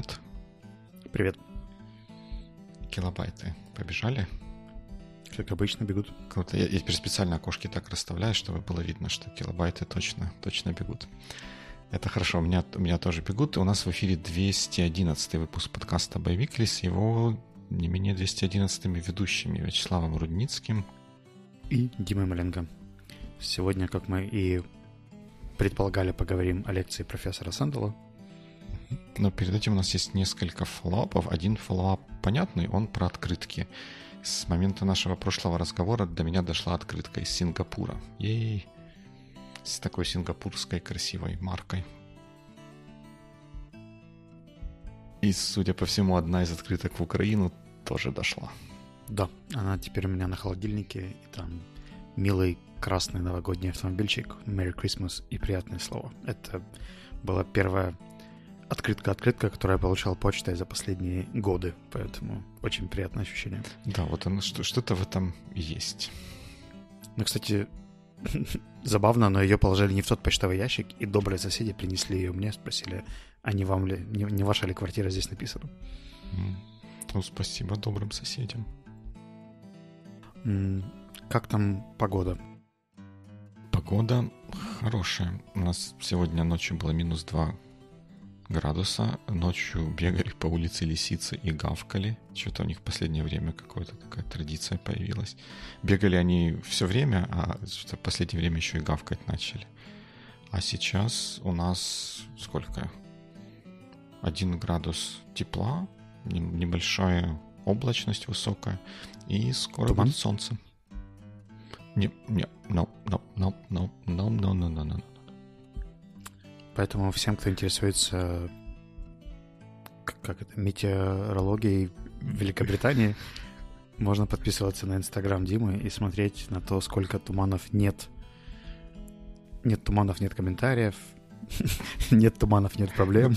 привет. Привет. Килобайты побежали? Как обычно бегут. Круто. Я, я теперь специально окошки так расставляю, чтобы было видно, что килобайты точно, точно бегут. Это хорошо, у меня, у меня тоже бегут. И у нас в эфире 211 выпуск подкаста «Боевикли» с его не менее 211 ведущими Вячеславом Рудницким и Димой Маленко. Сегодня, как мы и предполагали, поговорим о лекции профессора Сэндела. Но перед этим у нас есть несколько follow-up ов. Один follow-up понятный, он про открытки. С момента нашего прошлого разговора до меня дошла открытка из Сингапура. Yay! С такой сингапурской красивой маркой. И, судя по всему, одна из открыток в Украину тоже дошла. Да, она теперь у меня на холодильнике, и там милый красный новогодний автомобильчик, Merry Christmas и приятные слова. Это была первая открытка-открытка, которую я получал почтой за последние годы, поэтому очень приятное ощущение. Да, вот оно, что, что-то в этом есть. Ну, кстати, забавно, но ее положили не в тот почтовый ящик, и добрые соседи принесли ее мне, спросили, а не вам ли, не, не ваша ли квартира здесь написана? Ну, спасибо добрым соседям. Как там погода? Погода хорошая. У нас сегодня ночью было минус 2 градуса. Ночью бегали по улице лисицы и гавкали. Что-то у них в последнее время какая-то такая традиция появилась. Бегали они все время, а в последнее время еще и гавкать начали. А сейчас у нас сколько? Один градус тепла, небольшая облачность высокая, и скоро Туман? будет солнце. Не, не, no, no, no, no, no, no, no, no, no. Поэтому всем, кто интересуется как это, метеорологией Великобритании, можно подписываться на Инстаграм Димы и смотреть на то, сколько туманов нет. Нет туманов, нет комментариев. Нет туманов, нет проблем.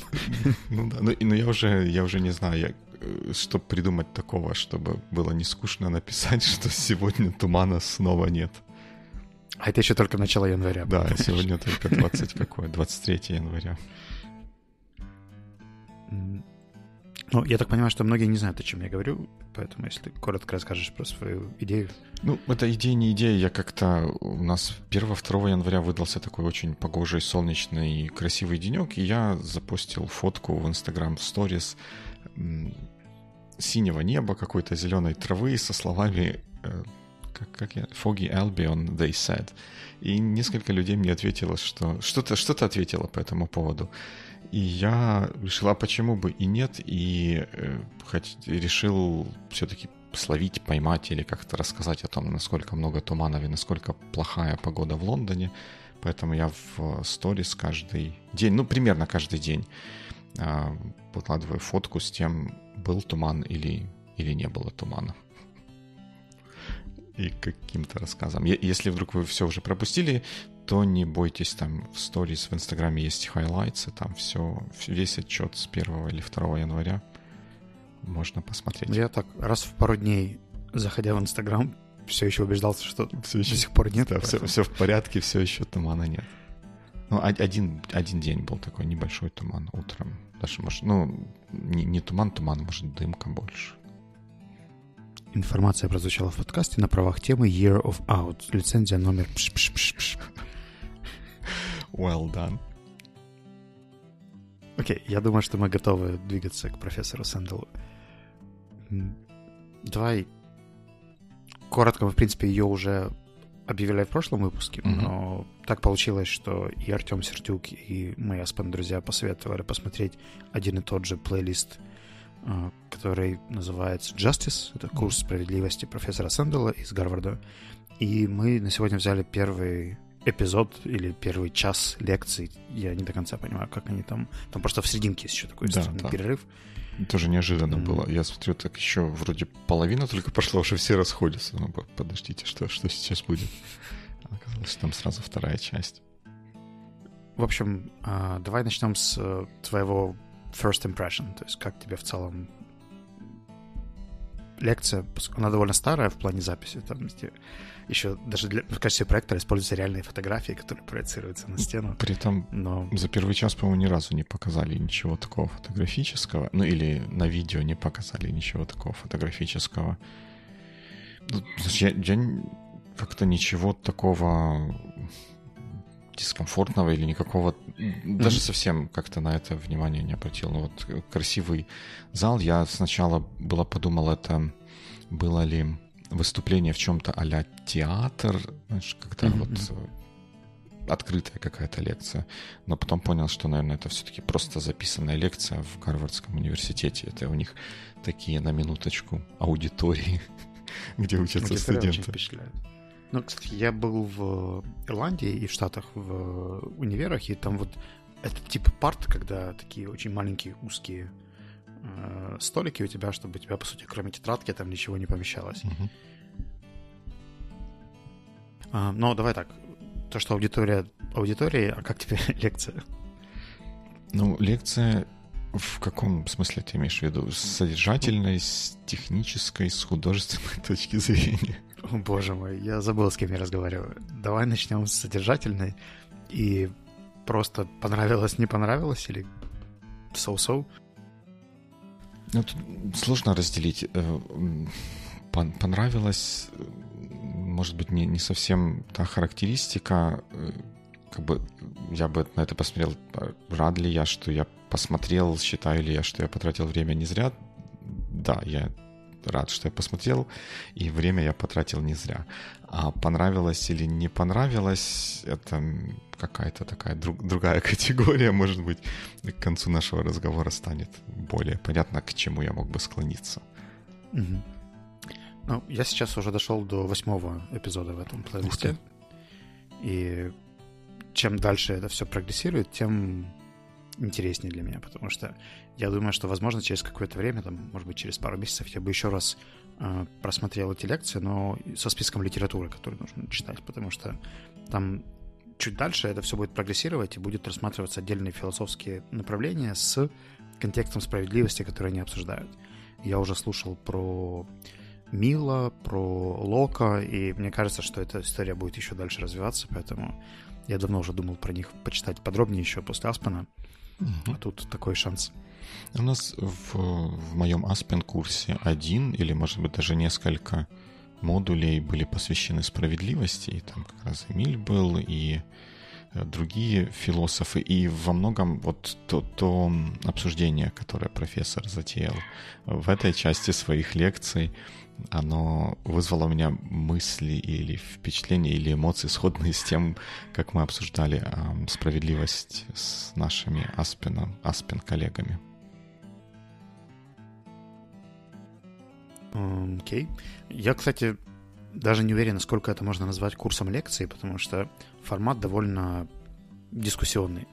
Ну да, но, но я уже, я уже не знаю, я, э, что придумать такого, чтобы было не скучно написать, что сегодня тумана снова нет. А это еще только начало января. Да, сегодня только 20 какое, 23 января. Ну, я так понимаю, что многие не знают, о чем я говорю, поэтому если ты коротко расскажешь про свою идею. Ну, это идея не идея, я как-то... У нас 1-2 января выдался такой очень погожий, солнечный, красивый денек, и я запустил фотку в Instagram в сторис синего неба, какой-то зеленой травы со словами э, как, как я, Foggy Albion, they said. И несколько людей мне ответило, что что-то что ответило по этому поводу. И я решила, а почему бы и нет, и э, хоть, решил все-таки словить, поймать или как-то рассказать о том, насколько много туманов и насколько плохая погода в Лондоне. Поэтому я в сторис каждый день, ну, примерно каждый день э, выкладываю фотку с тем, был туман или, или не было тумана и каким-то рассказом. Если вдруг вы все уже пропустили, то не бойтесь, там в сторис в Инстаграме есть хайлайтсы, там все, весь отчет с 1 или 2 января можно посмотреть. Я так раз в пару дней, заходя в Инстаграм, все еще убеждался, что все еще, до сих пор нет. Да, все, все в порядке, все еще тумана нет. Ну, один, один день был такой небольшой туман утром. Даже, может, ну, не, не туман, туман, может, дымка больше. Информация прозвучала в подкасте на правах темы Year of Out. Лицензия номер... Well done. Окей, okay, я думаю, что мы готовы двигаться к профессору Сэнделу. Давай коротко, мы, в принципе, ее уже объявили в прошлом выпуске, mm-hmm. но так получилось, что и Артем Сердюк, и мои Аспен друзья посоветовали посмотреть один и тот же плейлист который называется Justice. Это курс справедливости профессора Сэндала из Гарварда. И мы на сегодня взяли первый эпизод или первый час лекций. Я не до конца понимаю, как они там... Там просто в серединке есть еще такой да, да. перерыв. Тоже неожиданно mm. было. Я смотрю, так еще вроде половина только пошла, уже все расходятся. Ну, подождите, что, что сейчас будет? Оказалось, что там сразу вторая часть. В общем, а, давай начнем с э, твоего first impression, то есть как тебе в целом лекция, она довольно старая в плане записи, там еще даже для, в качестве проектора используются реальные фотографии, которые проецируются на стену. При этом Но... за первый час, по-моему, ни разу не показали ничего такого фотографического, ну или на видео не показали ничего такого фотографического. Ну, я, я как-то ничего такого дискомфортного или никакого, даже совсем как-то на это внимание не обратил. Ну вот красивый зал, я сначала было подумал, это было ли выступление в чем-то а театр, знаешь, когда mm-hmm. вот э, открытая какая-то лекция, но потом понял, что, наверное, это все-таки просто записанная лекция в Гарвардском университете. Это у них такие на минуточку аудитории, где учатся студенты. Ну, кстати, я был в Ирландии и в Штатах в универах, и там вот это типа парт, когда такие очень маленькие узкие э, столики у тебя, чтобы у тебя, по сути, кроме тетрадки там ничего не помещалось. Uh-huh. А, но давай так, то, что аудитория аудитории, а как тебе лекция? Ну, лекция в каком смысле ты имеешь в виду? С содержательной, с технической, с художественной точки зрения? О, боже мой, я забыл, с кем я разговариваю. Давай начнем с содержательной. И просто понравилось, не понравилось или соу-соу? Ну, тут сложно разделить. Э, понравилось, может быть, не, не совсем та характеристика, э, как бы я бы на это посмотрел, рад ли я, что я посмотрел, считаю ли я, что я потратил время не зря. Да, я рад, что я посмотрел, и время я потратил не зря. А понравилось или не понравилось, это какая-то такая друг, другая категория, может быть, к концу нашего разговора станет более понятно, к чему я мог бы склониться. Угу. Ну, я сейчас уже дошел до восьмого эпизода в этом плейлисте. И чем дальше это все прогрессирует, тем интереснее для меня, потому что я думаю, что, возможно, через какое-то время, там, может быть, через пару месяцев я бы еще раз э, просмотрел эти лекции, но со списком литературы, которую нужно читать, потому что там чуть дальше это все будет прогрессировать и будет рассматриваться отдельные философские направления с контекстом справедливости, которые они обсуждают. Я уже слушал про Мила, про Лока, и мне кажется, что эта история будет еще дальше развиваться, поэтому я давно уже думал про них почитать подробнее еще после Аспена. А тут такой шанс. У нас в, в моем Аспен курсе один или, может быть, даже несколько модулей были посвящены справедливости. И там как раз Эмиль был, и э, другие философы. И во многом вот то, то обсуждение, которое профессор затеял в этой части своих лекций, оно вызвало у меня мысли или впечатления, или эмоции, сходные с тем, как мы обсуждали э, справедливость с нашими Аспеном, Аспен коллегами. Окей. Okay. Я, кстати, даже не уверен, насколько это можно назвать курсом лекции, потому что формат довольно дискуссионный.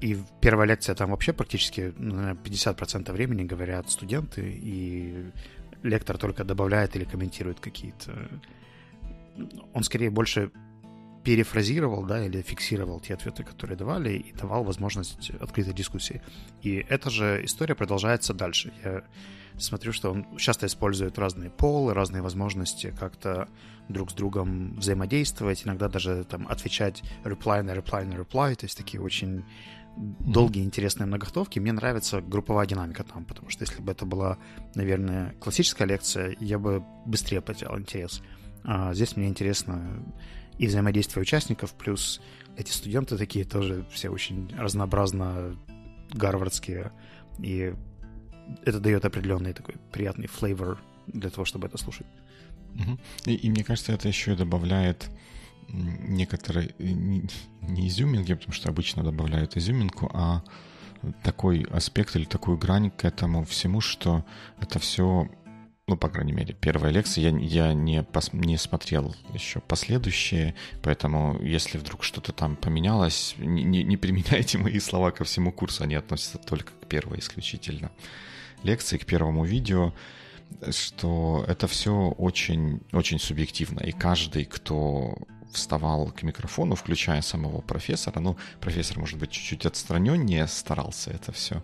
И первая лекция там вообще практически ну, на 50% времени говорят студенты, и лектор только добавляет или комментирует какие-то... Он скорее больше перефразировал, да, или фиксировал те ответы, которые давали, и давал возможность открытой дискуссии. И эта же история продолжается дальше. Я смотрю, что он часто использует разные полы, разные возможности как-то друг с другом взаимодействовать, иногда даже там отвечать reply на reply на reply, то есть такие очень долгие интересные многоходовки. Мне нравится групповая динамика там, потому что если бы это была, наверное, классическая лекция, я бы быстрее потерял интерес. А здесь мне интересно и взаимодействие участников, плюс эти студенты такие тоже все очень разнообразно гарвардские, и это дает определенный такой приятный флейвор для того, чтобы это слушать. И, и мне кажется, это еще добавляет некоторые не, не изюминки, потому что обычно добавляют изюминку, а такой аспект или такую грань к этому всему, что это все ну, по крайней мере, первая лекция, я, я не, пос, не смотрел еще последующие, поэтому если вдруг что-то там поменялось, не, не, не применяйте мои слова ко всему курсу, они относятся только к первой исключительно лекции, к первому видео, что это все очень, очень субъективно, и каждый, кто вставал к микрофону, включая самого профессора, ну, профессор, может быть, чуть-чуть отстраненнее старался это все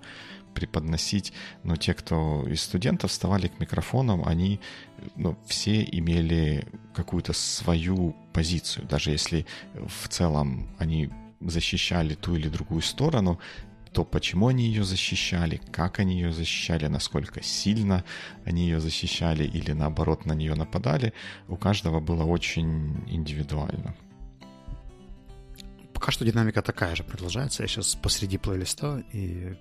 преподносить, но те, кто из студентов вставали к микрофонам, они ну, все имели какую-то свою позицию. Даже если в целом они защищали ту или другую сторону, то почему они ее защищали, как они ее защищали, насколько сильно они ее защищали или наоборот на нее нападали, у каждого было очень индивидуально. Пока что динамика такая же продолжается. Я сейчас посреди плейлиста, и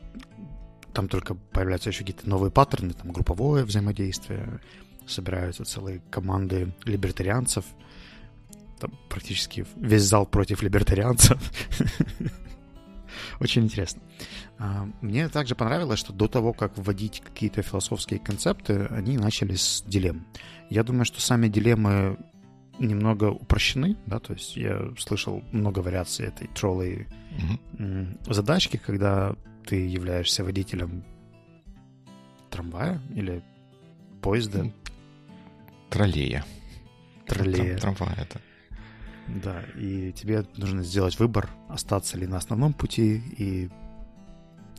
там только появляются еще какие-то новые паттерны, там групповое взаимодействие, собираются целые команды либертарианцев, там практически весь зал против либертарианцев. Очень интересно. А, мне также понравилось, что до того, как вводить какие-то философские концепты, они начали с дилемм. Я думаю, что сами дилеммы немного упрощены, да, то есть я слышал много вариаций этой троллой mm-hmm. задачки, когда ты являешься водителем трамвая или поезда. Троллея. Троллея. Трамвая это. Да, и тебе нужно сделать выбор, остаться ли на основном пути и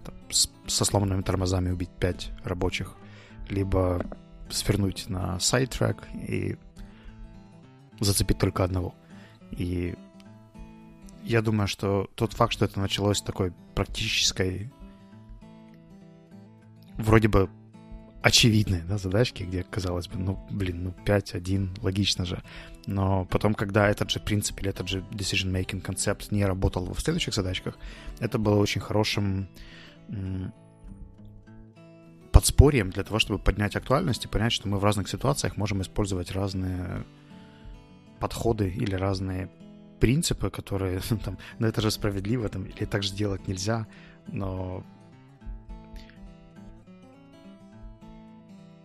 там, с, со сломанными тормозами убить пять рабочих, либо свернуть на сайт-трек и зацепить только одного. И я думаю, что тот факт, что это началось с такой практической, вроде бы очевидной да, задачки, где, казалось бы, ну, блин, ну, 5-1, логично же. Но потом, когда этот же принцип или этот же decision-making концепт не работал в следующих задачках, это было очень хорошим подспорьем для того, чтобы поднять актуальность и понять, что мы в разных ситуациях можем использовать разные подходы или разные принципы, которые там, ну это же справедливо, там, или так же делать нельзя, но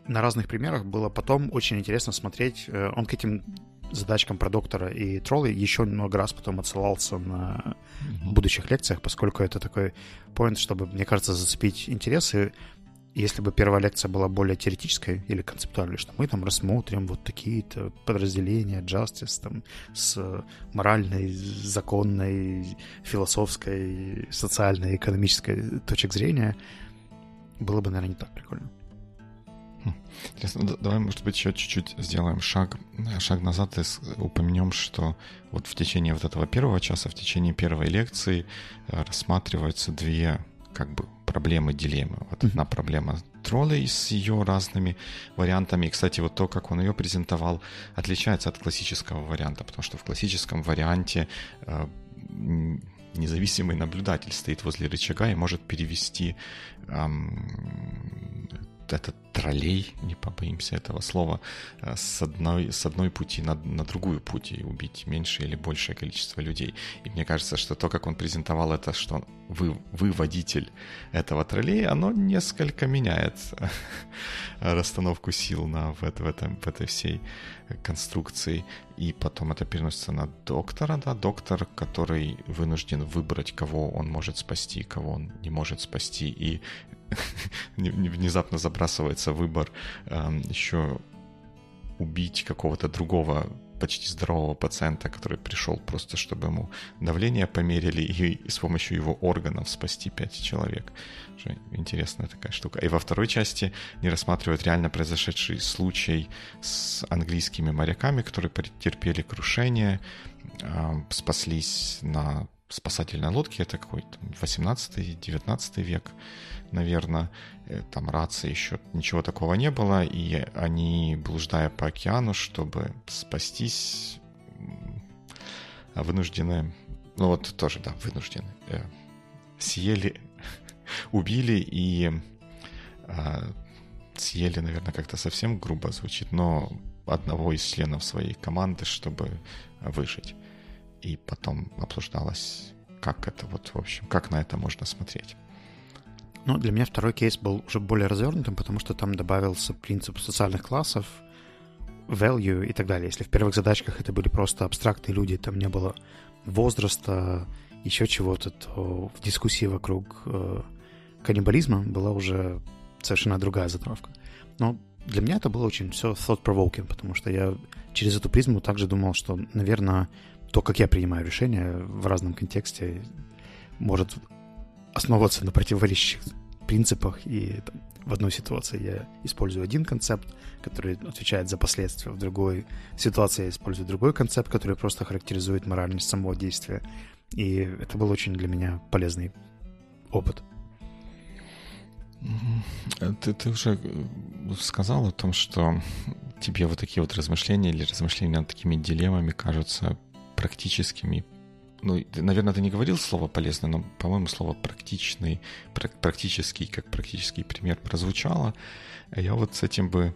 на разных примерах было потом очень интересно смотреть. Э, он к этим задачкам про доктора и троллы еще много раз потом отсылался на mm-hmm. будущих лекциях, поскольку это такой поинт, чтобы, мне кажется, зацепить интересы. Если бы первая лекция была более теоретической или концептуальной, что мы там рассмотрим вот такие-то подразделения Justice там, с моральной, законной, философской, социальной, экономической точек зрения, было бы, наверное, не так прикольно. Интересно, давай, может быть, еще чуть-чуть сделаем шаг, шаг назад и упомянем, что вот в течение вот этого первого часа, в течение первой лекции э, рассматриваются две как бы проблемы, дилеммы. Вот одна проблема троллей с ее разными вариантами. И, кстати, вот то, как он ее презентовал, отличается от классического варианта, потому что в классическом варианте э, независимый наблюдатель стоит возле рычага и может перевести эм, этот троллей, не побоимся этого слова, э, с одной, с одной пути на, на другую путь и убить меньшее или большее количество людей. И мне кажется, что то, как он презентовал это, что вы, вы водитель этого троллея, оно несколько меняет расстановку сил на, в, в, этом, в этой всей конструкции. И потом это переносится на доктора, да, доктор, который вынужден выбрать, кого он может спасти, кого он не может спасти. И внезапно забрасывается выбор эм, еще убить какого-то другого почти здорового пациента, который пришел просто, чтобы ему давление померили и с помощью его органов спасти пять человек. Интересная такая штука. И во второй части не рассматривают реально произошедший случай с английскими моряками, которые потерпели крушение, эм, спаслись на спасательной лодке, это какой-то 18-19 век, наверное, э, там рации еще ничего такого не было, и они, блуждая по океану, чтобы спастись, вынуждены, ну вот тоже, да, вынуждены, э, съели, убили и э, съели, наверное, как-то совсем грубо звучит, но одного из членов своей команды, чтобы выжить. И потом обсуждалось, как это вот, в общем, как на это можно смотреть. Ну, для меня второй кейс был уже более развернутым, потому что там добавился принцип социальных классов, value и так далее. Если в первых задачках это были просто абстрактные люди, там не было возраста, еще чего-то, то в дискуссии вокруг э, каннибализма была уже совершенно другая затравка. Но для меня это было очень все thought-provoking, потому что я через эту призму также думал, что, наверное, то, как я принимаю решения в разном контексте, может основываться на противоречащих принципах, и там, в одной ситуации я использую один концепт, который отвечает за последствия, в другой ситуации я использую другой концепт, который просто характеризует моральность самого действия. И это был очень для меня полезный опыт. Ты, ты уже э, сказал о том, что тебе вот такие вот размышления или размышления над такими дилеммами кажутся практическими. Ну, наверное, ты не говорил слово полезно, но, по-моему, слово практичный, практический, как практический пример прозвучало. Я вот с этим бы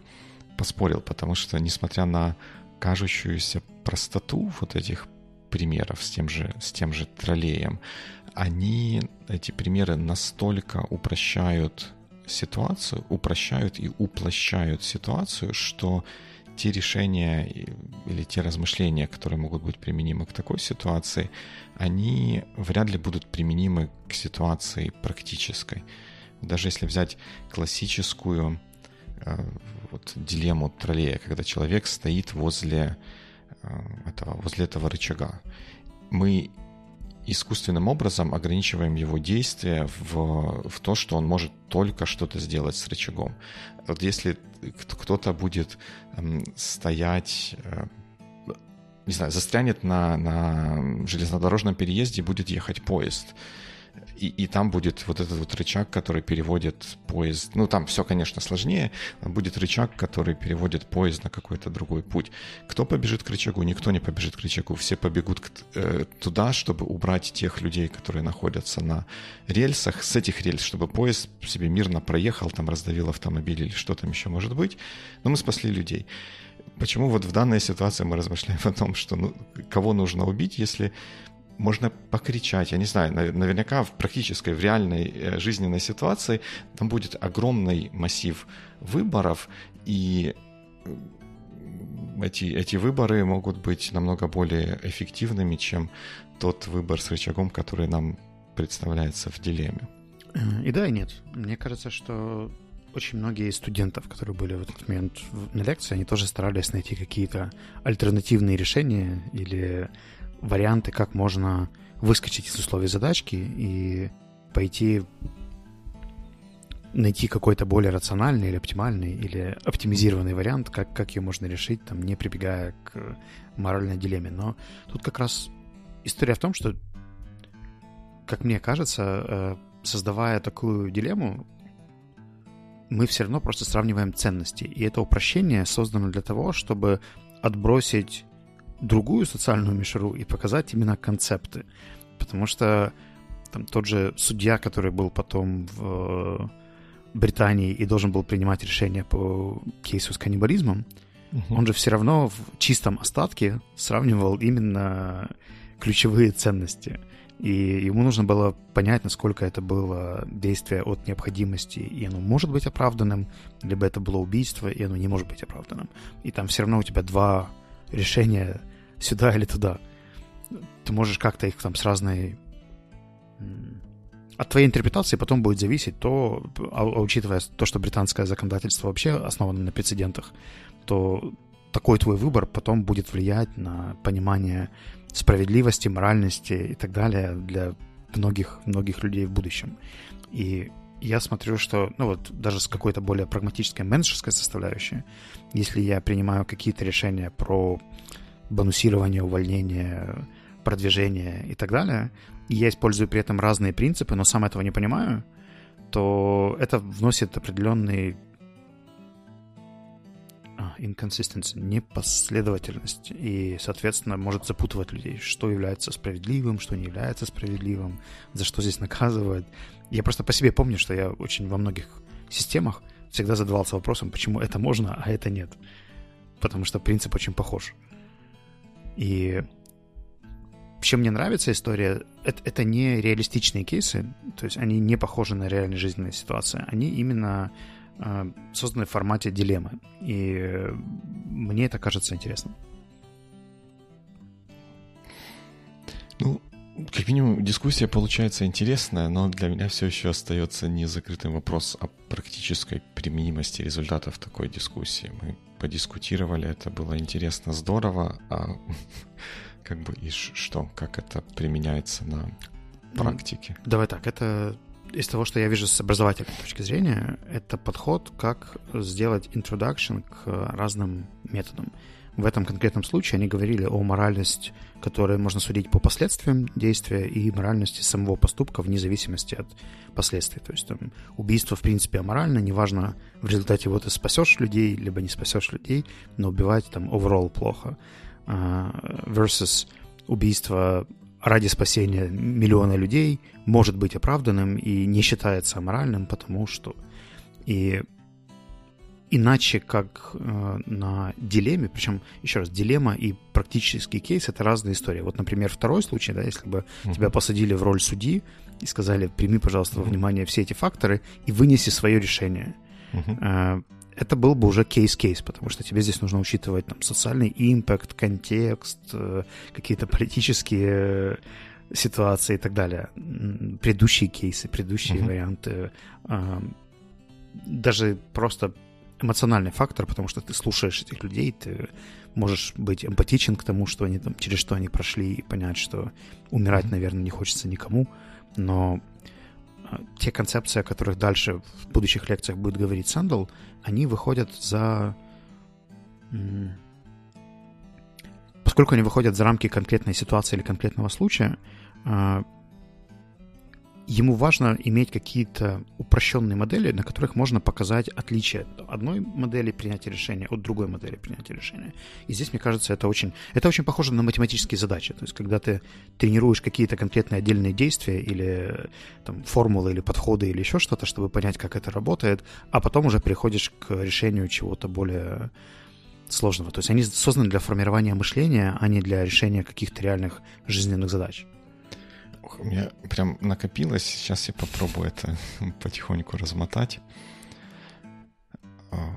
поспорил, потому что, несмотря на кажущуюся простоту вот этих примеров с тем же, с тем же троллеем, они, эти примеры настолько упрощают ситуацию, упрощают и уплощают ситуацию, что те решения или те размышления, которые могут быть применимы к такой ситуации, они вряд ли будут применимы к ситуации практической. Даже если взять классическую э, вот, дилемму троллея, когда человек стоит возле э, этого, возле этого рычага, мы искусственным образом ограничиваем его действия в, в то, что он может только что-то сделать с рычагом. Вот если кто-то будет эм, стоять, э, не знаю, застрянет на, на железнодорожном переезде и будет ехать поезд, и, и там будет вот этот вот рычаг, который переводит поезд. Ну, там все, конечно, сложнее. Будет рычаг, который переводит поезд на какой-то другой путь. Кто побежит к рычагу? Никто не побежит к рычагу. Все побегут к, э, туда, чтобы убрать тех людей, которые находятся на рельсах, с этих рельс, чтобы поезд себе мирно проехал, там раздавил автомобиль или что там еще может быть. Но мы спасли людей почему вот в данной ситуации мы размышляем о том, что ну, кого нужно убить, если можно покричать, я не знаю, наверняка в практической, в реальной э, жизненной ситуации там будет огромный массив выборов, и э, эти, эти выборы могут быть намного более эффективными, чем тот выбор с рычагом, который нам представляется в дилемме. И да, и нет. Мне кажется, что очень многие студентов, которые были в этот момент на лекции, они тоже старались найти какие-то альтернативные решения или варианты, как можно выскочить из условий задачки и пойти найти какой-то более рациональный или оптимальный или оптимизированный вариант, как, как ее можно решить, там, не прибегая к моральной дилемме. Но тут как раз история в том, что, как мне кажется, э, создавая такую дилемму, мы все равно просто сравниваем ценности. И это упрощение создано для того, чтобы отбросить другую социальную мишуру и показать именно концепты. Потому что там тот же судья, который был потом в э, Британии и должен был принимать решение по кейсу с каннибализмом, угу. он же все равно в чистом остатке сравнивал именно ключевые ценности. И ему нужно было понять, насколько это было действие от необходимости, и оно может быть оправданным, либо это было убийство, и оно не может быть оправданным. И там все равно у тебя два решения сюда или туда. Ты можешь как-то их там с разной... От твоей интерпретации потом будет зависеть то, а, а учитывая то, что британское законодательство вообще основано на прецедентах, то такой твой выбор потом будет влиять на понимание справедливости, моральности и так далее для многих, многих людей в будущем. И я смотрю, что, ну вот, даже с какой-то более прагматической менеджерской составляющей, если я принимаю какие-то решения про бонусирование, увольнение, продвижение и так далее, и я использую при этом разные принципы, но сам этого не понимаю, то это вносит определенный inconsistency, непоследовательность, и, соответственно, может запутывать людей, что является справедливым, что не является справедливым, за что здесь наказывают. Я просто по себе помню, что я очень во многих системах всегда задавался вопросом, почему это можно, а это нет. Потому что принцип очень похож. И чем мне нравится история, это, это не реалистичные кейсы, то есть они не похожи на реальные жизненные ситуации, они именно созданы в формате дилеммы. И мне это кажется интересным. Ну, как минимум, дискуссия получается интересная, но для меня все еще остается незакрытым вопрос о практической применимости результатов такой дискуссии. Мы подискутировали, это было интересно, здорово, а как бы и что, как это применяется на практике? Давай так, это из того, что я вижу с образовательной точки зрения, это подход, как сделать introduction к разным методам. В этом конкретном случае они говорили о моральности, которой можно судить по последствиям действия, и моральности самого поступка вне зависимости от последствий. То есть там, убийство, в принципе, аморально, неважно, в результате его ты спасешь людей, либо не спасешь людей, но убивать там overall плохо. Uh, versus убийство ради спасения миллиона людей может быть оправданным и не считается аморальным, потому что и иначе как э, на дилемме, причем, еще раз, дилемма и практический кейс — это разные истории. Вот, например, второй случай, да, если бы uh-huh. тебя посадили в роль судьи и сказали, прими, пожалуйста, во внимание все эти факторы и вынеси свое решение. Uh-huh. Э, это был бы уже кейс-кейс, потому что тебе здесь нужно учитывать там социальный импакт, контекст, э, какие-то политические ситуации и так далее. Предыдущие кейсы, предыдущие uh-huh. варианты. Э, даже просто эмоциональный фактор, потому что ты слушаешь этих людей, ты можешь быть эмпатичен к тому, что они там, через что они прошли, и понять, что умирать, наверное, не хочется никому, но а, те концепции, о которых дальше в будущих лекциях будет говорить Сандл, они выходят за... Поскольку они выходят за рамки конкретной ситуации или конкретного случая, а, ему важно иметь какие-то упрощенные модели, на которых можно показать отличие одной модели принятия решения от другой модели принятия решения. И здесь, мне кажется, это очень, это очень похоже на математические задачи. То есть, когда ты тренируешь какие-то конкретные отдельные действия или там, формулы или подходы или еще что-то, чтобы понять, как это работает, а потом уже переходишь к решению чего-то более сложного. То есть они созданы для формирования мышления, а не для решения каких-то реальных жизненных задач. Ох, у меня прям накопилось. Сейчас я попробую это потихоньку размотать. А,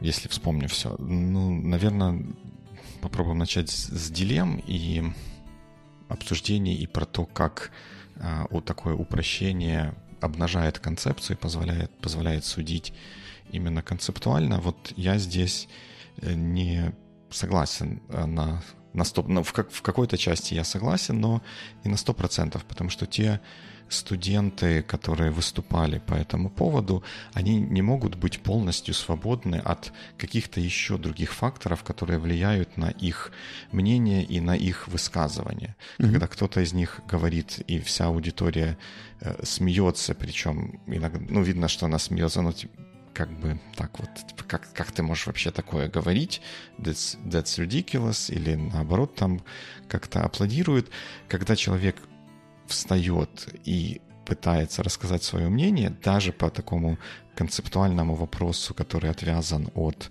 если вспомню все. Ну, наверное, попробуем начать с дилемм и обсуждений и про то, как а, вот такое упрощение обнажает концепцию и позволяет, позволяет судить именно концептуально. Вот я здесь э, не согласен э, на на 100, ну, в, как, в какой-то части я согласен, но и на 100%, потому что те студенты, которые выступали по этому поводу, они не могут быть полностью свободны от каких-то еще других факторов, которые влияют на их мнение и на их высказывание. Mm-hmm. Когда кто-то из них говорит, и вся аудитория э, смеется, причем иногда, ну, видно, что она смеется, но как бы так вот, типа, как, как ты можешь вообще такое говорить, that's, that's ridiculous, или наоборот там как-то аплодируют, когда человек встает и пытается рассказать свое мнение, даже по такому концептуальному вопросу, который отвязан от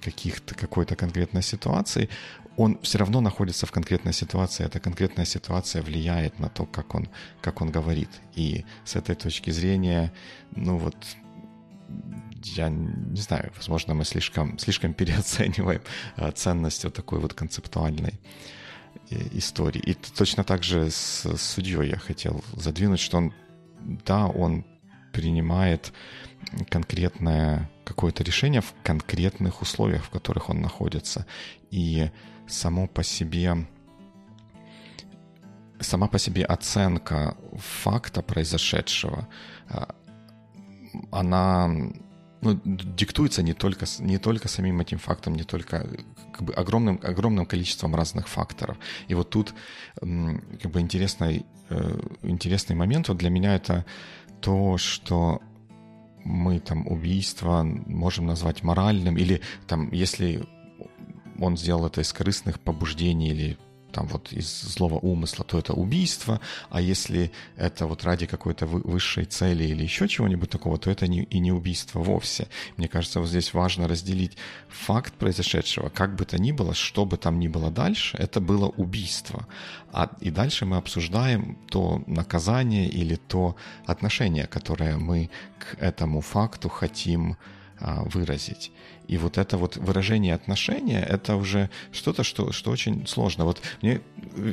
каких-то какой-то конкретной ситуации, он все равно находится в конкретной ситуации. Эта конкретная ситуация влияет на то, как он, как он говорит. И с этой точки зрения, ну вот, я не знаю, возможно, мы слишком, слишком переоцениваем э, ценность вот такой вот концептуальной э, истории. И точно так же с судьей я хотел задвинуть, что он, да, он принимает конкретное какое-то решение в конкретных условиях, в которых он находится. И само по себе сама по себе оценка факта произошедшего, э, она ну, диктуется не только, не только самим этим фактом, не только как бы огромным, огромным количеством разных факторов. И вот тут как бы интересный, э, интересный момент вот для меня это то, что мы там убийство можем назвать моральным, или там, если он сделал это из корыстных побуждений или там вот из злого умысла, то это убийство, а если это вот ради какой-то высшей цели или еще чего-нибудь такого, то это не, и не убийство вовсе. Мне кажется, вот здесь важно разделить факт произошедшего, как бы то ни было, что бы там ни было дальше, это было убийство. А, и дальше мы обсуждаем то наказание или то отношение, которое мы к этому факту хотим выразить. И вот это вот выражение отношения, это уже что-то, что, что очень сложно. Вот мне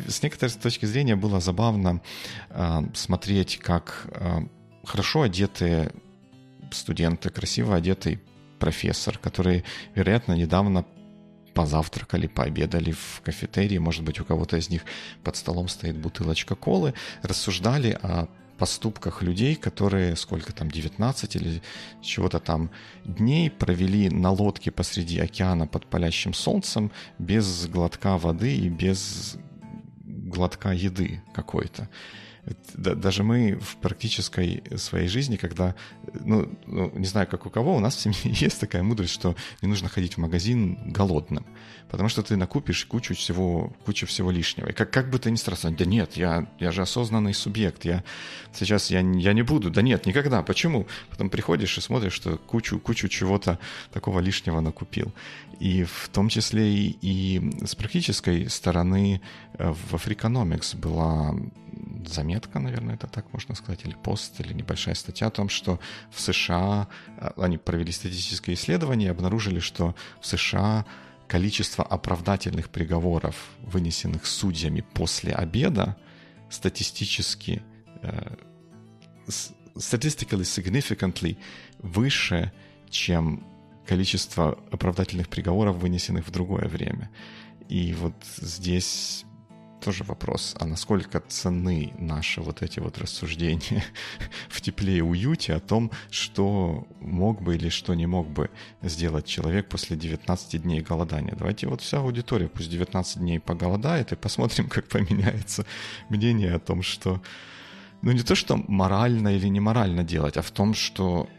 с некоторой точки зрения было забавно э, смотреть, как э, хорошо одетые студенты, красиво одетый профессор, который, вероятно, недавно позавтракали, пообедали в кафетерии, может быть, у кого-то из них под столом стоит бутылочка колы, рассуждали о поступках людей, которые сколько там, 19 или чего-то там дней провели на лодке посреди океана под палящим солнцем без глотка воды и без глотка еды какой-то даже мы в практической своей жизни, когда, ну, ну, не знаю, как у кого, у нас в семье есть такая мудрость, что не нужно ходить в магазин голодным, потому что ты накупишь кучу всего, кучу всего лишнего. И как, как бы ты ни старался, да нет, я, я же осознанный субъект, я сейчас я, я не буду, да нет, никогда, почему? Потом приходишь и смотришь, что кучу, кучу чего-то такого лишнего накупил. И в том числе и, и с практической стороны э, в Africonomics была заметка, наверное, это так можно сказать, или пост, или небольшая статья о том, что в США, а, они провели статистическое исследование и обнаружили, что в США количество оправдательных приговоров, вынесенных судьями после обеда, статистически uh, statistically significantly выше, чем количество оправдательных приговоров, вынесенных в другое время. И вот здесь тоже вопрос, а насколько ценны наши вот эти вот рассуждения в тепле и уюте о том, что мог бы или что не мог бы сделать человек после 19 дней голодания. Давайте вот вся аудитория пусть 19 дней поголодает и посмотрим, как поменяется мнение о том, что ну не то, что морально или неморально делать, а в том, что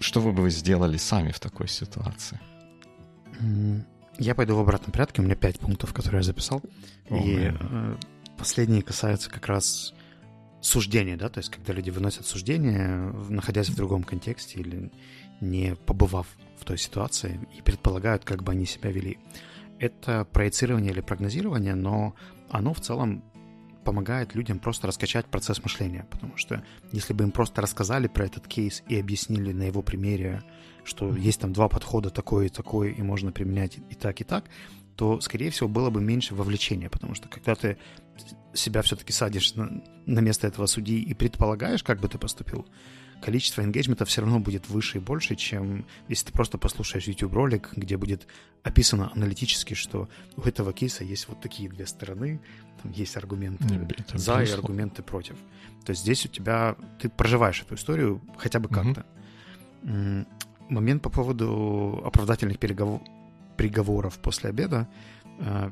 что вы бы сделали сами в такой ситуации? Я пойду в обратном порядке. У меня пять пунктов, которые я записал. О, и э, последние касаются как раз суждения, да, то есть когда люди выносят суждение, находясь в другом контексте или не побывав в той ситуации и предполагают, как бы они себя вели. Это проецирование или прогнозирование, но оно в целом помогает людям просто раскачать процесс мышления, потому что если бы им просто рассказали про этот кейс и объяснили на его примере, что есть там два подхода, такой и такой, и можно применять и так, и так, то, скорее всего, было бы меньше вовлечения, потому что когда ты себя все-таки садишь на, на место этого судьи и предполагаешь, как бы ты поступил, количество энгейджмента все равно будет выше и больше, чем если ты просто послушаешь YouTube-ролик, где будет описано аналитически, что у этого кейса есть вот такие две стороны, там есть аргументы Это за и аргументы против. То есть здесь у тебя, ты проживаешь эту историю хотя бы как-то. Угу. Момент по поводу оправдательных переговоров приговоров после обеда, э,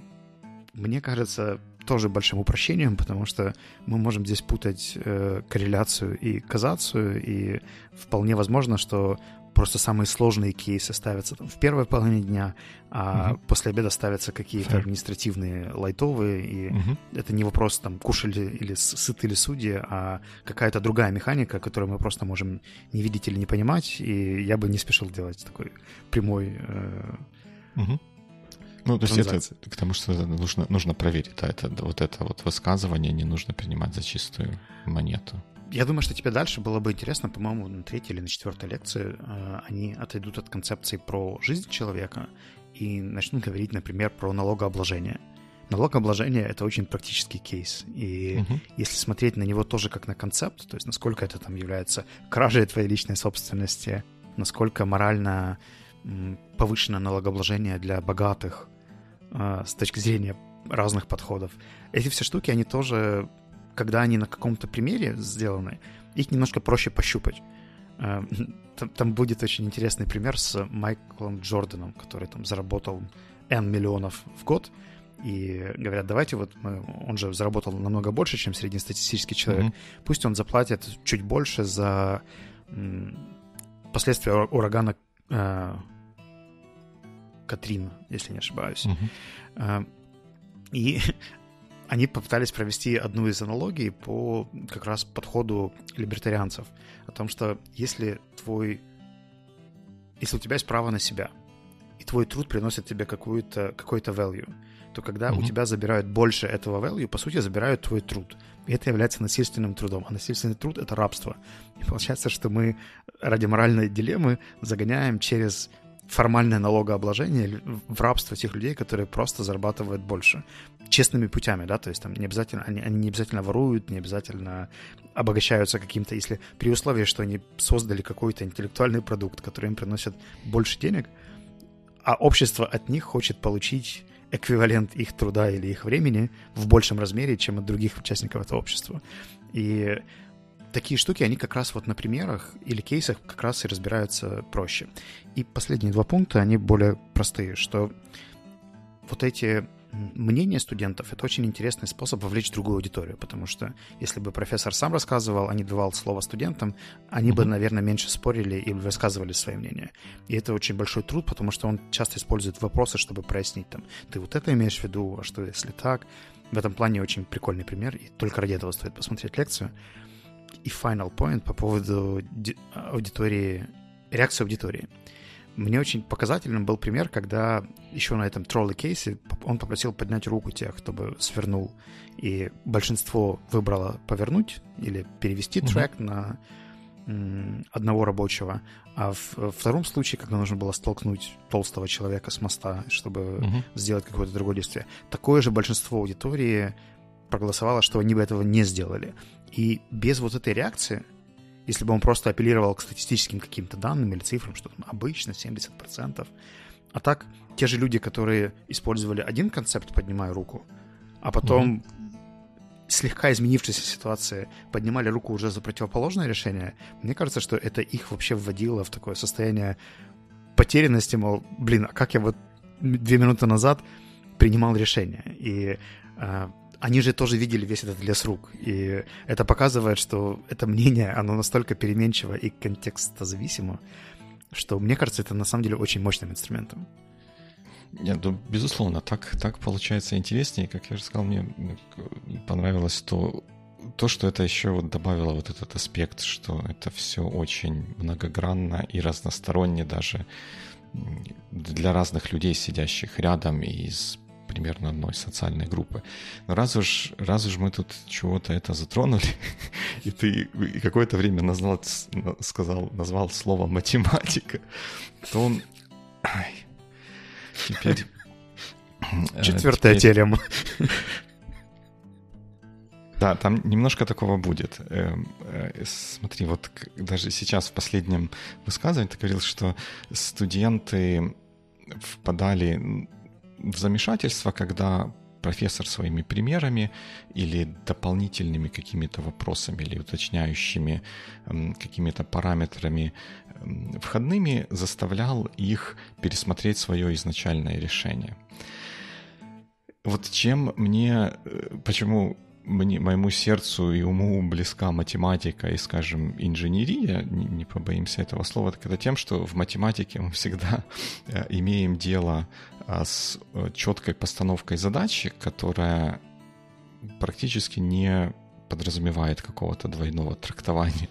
мне кажется, тоже большим упрощением, потому что мы можем здесь путать э, корреляцию и казацию, и вполне возможно, что просто самые сложные кейсы ставятся там, в первой половине дня, а угу. после обеда ставятся какие-то Fair. административные лайтовые, и угу. это не вопрос там кушали или сыты ли судьи, а какая-то другая механика, которую мы просто можем не видеть или не понимать, и я бы не спешил делать такой прямой э, угу. Ну, то есть это к тому, что нужно, нужно проверить, да, это вот это вот высказывание не нужно принимать за чистую монету. Я думаю, что тебе дальше было бы интересно, по-моему, на третьей или на четвертой лекции э, они отойдут от концепции про жизнь человека и начнут говорить, например, про налогообложение. Налогообложение — это очень практический кейс, и угу. если смотреть на него тоже как на концепт, то есть насколько это там является кражей твоей личной собственности, насколько морально повышенное налогообложение для богатых, с точки зрения разных подходов. Эти все штуки, они тоже, когда они на каком-то примере сделаны, их немножко проще пощупать. А, там, там будет очень интересный пример с Майклом Джорданом, который там заработал N миллионов в год, и говорят, давайте вот мы, он же заработал намного больше, чем среднестатистический человек, mm-hmm. пусть он заплатит чуть больше за последствия урагана э, Катрин, если не ошибаюсь. Uh-huh. И они попытались провести одну из аналогий по как раз подходу либертарианцев. О том, что если твой... Если у тебя есть право на себя, и твой труд приносит тебе какую-то, какой-то value, то когда uh-huh. у тебя забирают больше этого value, по сути, забирают твой труд. И это является насильственным трудом. А насильственный труд — это рабство. И получается, что мы ради моральной дилеммы загоняем через формальное налогообложение в рабство тех людей, которые просто зарабатывают больше. Честными путями, да, то есть там не обязательно, они, они не обязательно воруют, не обязательно обогащаются каким-то, если при условии, что они создали какой-то интеллектуальный продукт, который им приносит больше денег, а общество от них хочет получить эквивалент их труда или их времени в большем размере, чем от других участников этого общества. И такие штуки, они как раз вот на примерах или кейсах как раз и разбираются проще. И последние два пункта, они более простые, что вот эти мнение студентов — это очень интересный способ вовлечь другую аудиторию, потому что если бы профессор сам рассказывал, а не давал слово студентам, они mm-hmm. бы, наверное, меньше спорили и высказывали свои мнения. И это очень большой труд, потому что он часто использует вопросы, чтобы прояснить там, ты вот это имеешь в виду, а что если так? В этом плане очень прикольный пример, и только ради этого стоит посмотреть лекцию. И final point по поводу аудитории, реакции аудитории. Мне очень показательным был пример, когда еще на этом тролле кейсе он попросил поднять руку тех, кто бы свернул, и большинство выбрало повернуть или перевести uh-huh. трек на одного рабочего, а в, втором случае, когда нужно было столкнуть толстого человека с моста, чтобы uh-huh. сделать какое-то другое действие, такое же большинство аудитории проголосовало, что они бы этого не сделали. И без вот этой реакции если бы он просто апеллировал к статистическим каким-то данным или цифрам, что там обычно 70%. А так, те же люди, которые использовали один концепт «поднимаю руку», а потом угу. слегка изменившейся ситуации поднимали руку уже за противоположное решение, мне кажется, что это их вообще вводило в такое состояние потерянности, мол, блин, а как я вот две минуты назад принимал решение? И а, они же тоже видели весь этот лес рук. И это показывает, что это мнение, оно настолько переменчиво и контекстозависимо, что, мне кажется, это на самом деле очень мощным инструментом. Нет, ну, безусловно, так, так получается интереснее. Как я уже сказал, мне понравилось то, то, что это еще вот добавило вот этот аспект, что это все очень многогранно и разносторонне даже для разных людей, сидящих рядом и из примерно одной социальной группы. Но раз уж, раз уж мы тут чего-то это затронули, и ты какое-то время назвал, сказал, назвал слово математика, то он... Ай, теперь... Э, Четвертая теперь... телема. Да, там немножко такого будет. Эм, э, смотри, вот даже сейчас в последнем высказывании ты говорил, что студенты впадали в замешательство, когда профессор своими примерами или дополнительными какими-то вопросами или уточняющими какими-то параметрами входными заставлял их пересмотреть свое изначальное решение. Вот чем мне, э, почему мне, моему сердцу и уму близка математика и, скажем, инженерия, не, не побоимся этого слова, так это тем, что в математике мы всегда э, имеем дело а, с э, четкой постановкой задачи, которая практически не подразумевает какого-то двойного трактования.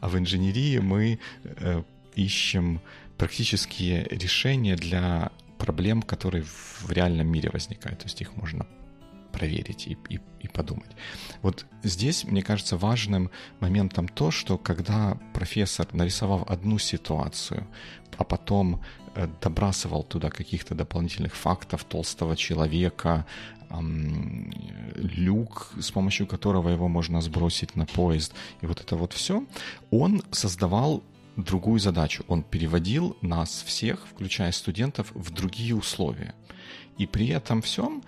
А в инженерии мы э, ищем практические решения для проблем, которые в реальном мире возникают. То есть их можно проверить и, и, и подумать. Вот здесь, мне кажется, важным моментом то, что когда профессор, нарисовав одну ситуацию, а потом э, добрасывал туда каких-то дополнительных фактов толстого человека, люк, с помощью которого его можно сбросить на поезд, и вот это вот все, он создавал другую задачу. Он переводил нас всех, включая студентов, в другие условия. И при этом всем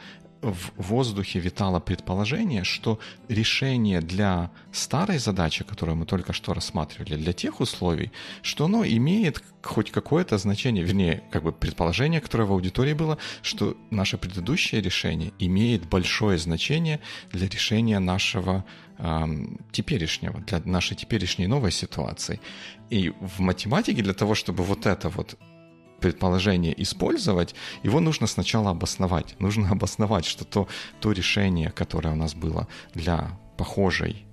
в воздухе витало предположение, что решение для старой задачи, которую мы только что рассматривали, для тех условий, что оно имеет хоть какое-то значение, вернее, как бы предположение, которое в аудитории было, что наше предыдущее решение имеет большое значение для решения нашего эм, теперешнего, для нашей теперешней новой ситуации. И в математике для того, чтобы вот это вот предположение использовать, его нужно сначала обосновать. Нужно обосновать, что то, то решение, которое у нас было для похожей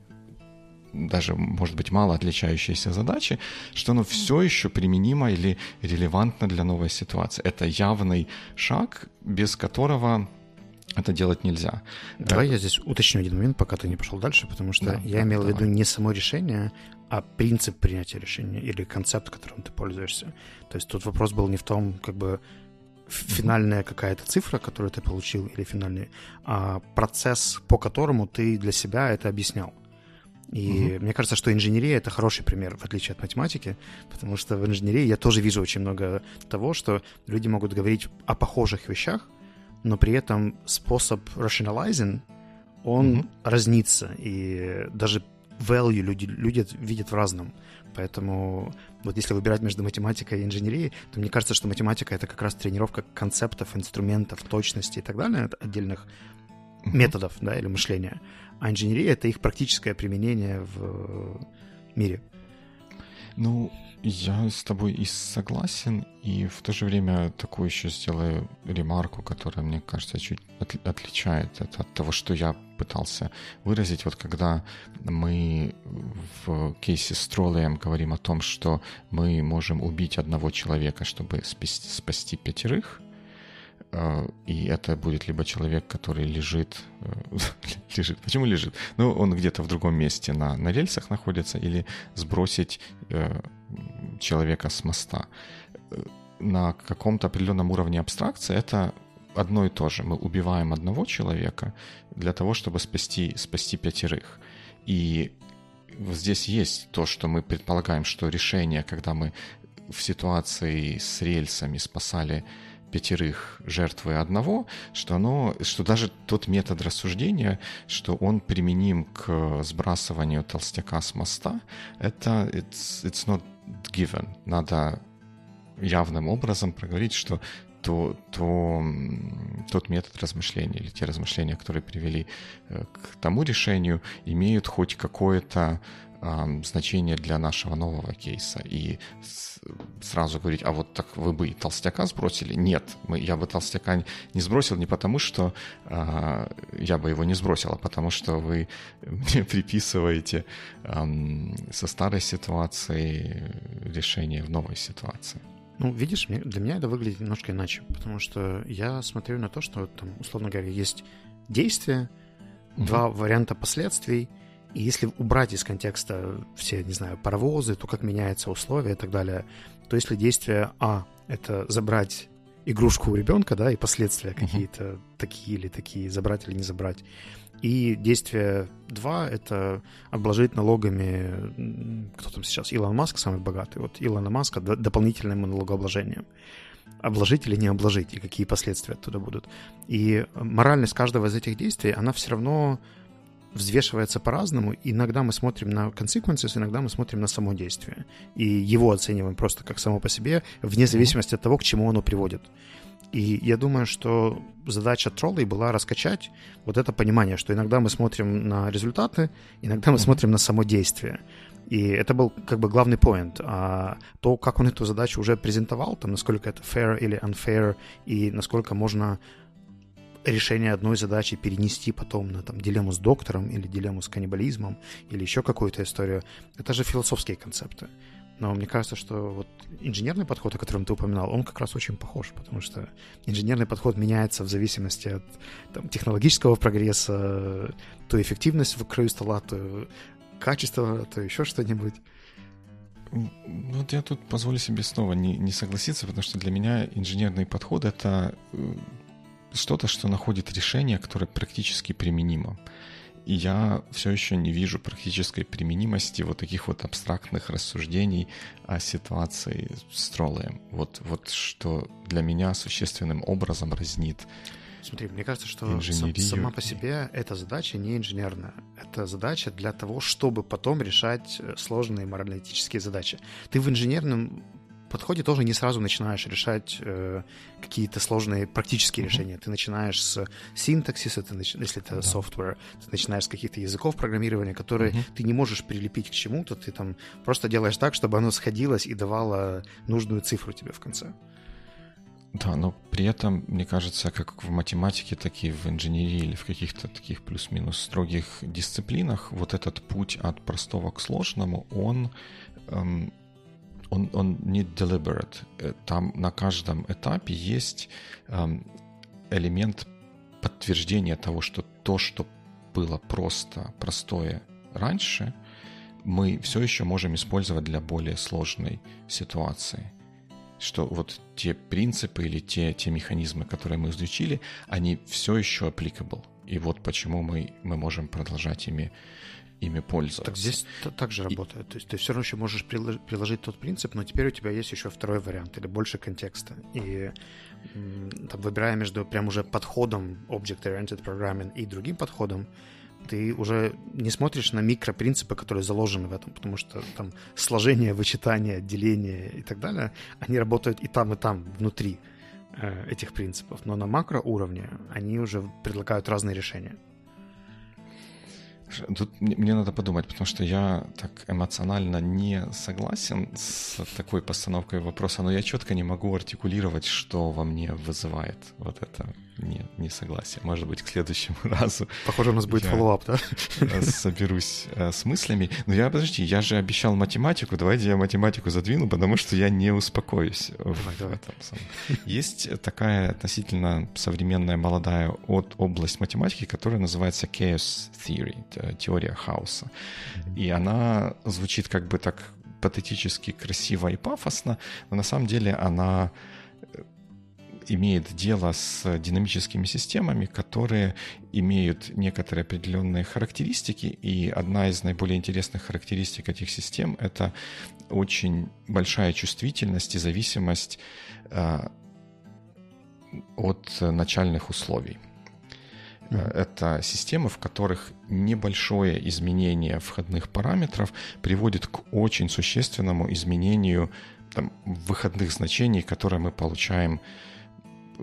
даже, может быть, мало отличающейся задачи, что оно все еще применимо или релевантно для новой ситуации. Это явный шаг, без которого это делать нельзя. Давай я здесь уточню один момент, пока ты не пошел дальше, потому что да, я да, имел давай. в виду не само решение, а принцип принятия решения или концепт, которым ты пользуешься. То есть тут вопрос был не в том, как бы финальная какая-то цифра, которую ты получил, или финальный, а процесс, по которому ты для себя это объяснял. И угу. мне кажется, что инженерия это хороший пример, в отличие от математики, потому что в инженерии я тоже вижу очень много того, что люди могут говорить о похожих вещах, но при этом способ rationalizing, он mm-hmm. разнится, и даже value люди, люди видят в разном. Поэтому вот если выбирать между математикой и инженерией, то мне кажется, что математика — это как раз тренировка концептов, инструментов, точности и так далее, отдельных mm-hmm. методов, да, или мышления. А инженерия — это их практическое применение в мире. Ну, я с тобой и согласен, и в то же время такую еще сделаю ремарку, которая, мне кажется, чуть от, отличает это от того, что я пытался выразить. Вот когда мы в кейсе с троллем говорим о том, что мы можем убить одного человека, чтобы спасти, пятерых, и это будет либо человек, который лежит... Э, лежит. Почему лежит? Ну, он где-то в другом месте на, на рельсах находится, или сбросить э, человека с моста. На каком-то определенном уровне абстракции это одно и то же. Мы убиваем одного человека для того, чтобы спасти, спасти пятерых. И здесь есть то, что мы предполагаем, что решение, когда мы в ситуации с рельсами спасали пятерых жертвы одного, что оно, что даже тот метод рассуждения, что он применим к сбрасыванию толстяка с моста, это it's, it's not given. Надо явным образом проговорить, что то, то, тот метод размышления или те размышления, которые привели э, к тому решению, имеют хоть какое-то э, значение для нашего нового кейса. И сразу говорить, а вот так вы бы и толстяка сбросили? Нет, мы, я бы толстяка не сбросил не потому, что э, я бы его не сбросил, а потому что вы мне приписываете э, со старой ситуации решение в новой ситуации. Ну, видишь, для меня это выглядит немножко иначе, потому что я смотрю на то, что там, условно говоря, есть действие, угу. два варианта последствий, и если убрать из контекста все, не знаю, паровозы, то как меняются условия и так далее, то если действие А — это забрать игрушку у ребенка, да, и последствия uh-huh. какие-то такие или такие, забрать или не забрать, и действие 2 — это обложить налогами, кто там сейчас, Илон Маск самый богатый, вот Илона Маска дополнительным налогообложением. Обложить или не обложить, и какие последствия оттуда будут. И моральность каждого из этих действий, она все равно взвешивается по-разному. Иногда мы смотрим на consequences, иногда мы смотрим на само действие. И его оцениваем просто как само по себе, вне зависимости от того, к чему оно приводит. И я думаю, что задача троллей была раскачать вот это понимание, что иногда мы смотрим на результаты, иногда мы смотрим на само действие. И это был как бы главный поинт. А то, как он эту задачу уже презентовал, там, насколько это fair или unfair, и насколько можно решение одной задачи перенести потом на там, дилемму с доктором или дилемму с каннибализмом или еще какую-то историю, это же философские концепты. Но мне кажется, что вот инженерный подход, о котором ты упоминал, он как раз очень похож, потому что инженерный подход меняется в зависимости от там, технологического прогресса, то эффективность в краю стола, то качество, то еще что-нибудь. Вот я тут позволю себе снова не, не согласиться, потому что для меня инженерный подход — это э, что-то, что находит решение, которое практически применимо. И я все еще не вижу практической применимости вот таких вот абстрактных рассуждений о ситуации с троллем. Вот, вот что для меня существенным образом разнит Смотри, мне кажется, что сам, сама по себе эта задача не инженерная. Это задача для того, чтобы потом решать э, сложные морально-этические задачи. Ты в инженерном подходе тоже не сразу начинаешь решать э, какие-то сложные практические mm-hmm. решения. Ты начинаешь с синтаксиса, ты нач... если это да. software, ты начинаешь с каких-то языков программирования, которые mm-hmm. ты не можешь прилепить к чему-то, ты там просто делаешь так, чтобы оно сходилось и давало нужную цифру тебе в конце. Да, но при этом, мне кажется, как в математике, так и в инженерии или в каких-то таких плюс-минус строгих дисциплинах, вот этот путь от простого к сложному, он эм, он, он не deliberate. Э, там на каждом этапе есть эм, элемент подтверждения того, что то, что было просто, простое раньше, мы все еще можем использовать для более сложной ситуации. Что вот те принципы или те, те механизмы, которые мы изучили, они все еще applicable. и вот почему мы, мы можем продолжать ими, ими пользоваться. Так здесь так же работает. И... То есть ты все равно еще можешь приложить тот принцип, но теперь у тебя есть еще второй вариант или больше контекста. И там, выбирая между прям уже подходом Object-Oriented Programming и другим подходом, ты уже не смотришь на микропринципы, которые заложены в этом, потому что там сложение, вычитание, деление и так далее, они работают и там, и там, внутри э, этих принципов. Но на макроуровне они уже предлагают разные решения. Тут мне надо подумать, потому что я так эмоционально не согласен с такой постановкой вопроса, но я четко не могу артикулировать, что во мне вызывает вот это не, не согласие. Может быть, к следующему разу. Похоже, у нас будет follow-up, да? Соберусь э, с мыслями. Но я, подожди, я же обещал математику. Давайте я математику задвину, потому что я не успокоюсь давай, в давай. этом. Есть такая относительно современная молодая от область математики, которая называется Chaos Theory, теория хаоса. И она звучит как бы так патетически красиво и пафосно, но на самом деле она имеет дело с динамическими системами, которые имеют некоторые определенные характеристики, и одна из наиболее интересных характеристик этих систем — это очень большая чувствительность и зависимость э, от начальных условий. Это системы, в которых небольшое изменение входных параметров приводит к очень существенному изменению там, выходных значений, которые мы получаем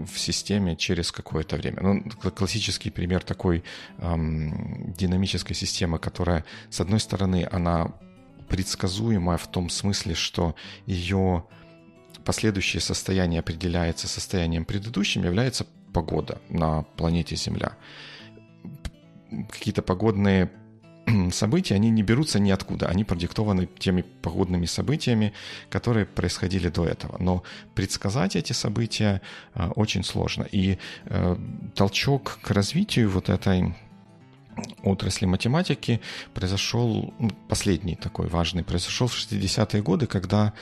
в системе через какое-то время. Ну, классический пример такой эм, динамической системы, которая, с одной стороны, она предсказуемая в том смысле, что ее последующее состояние определяется состоянием предыдущим, является погода на планете Земля. Какие-то погодные события, они не берутся ниоткуда, они продиктованы теми погодными событиями, которые происходили до этого. Но предсказать эти события э, очень сложно. И э, толчок к развитию вот этой отрасли математики произошел, ну, последний такой важный, произошел в 60-е годы, когда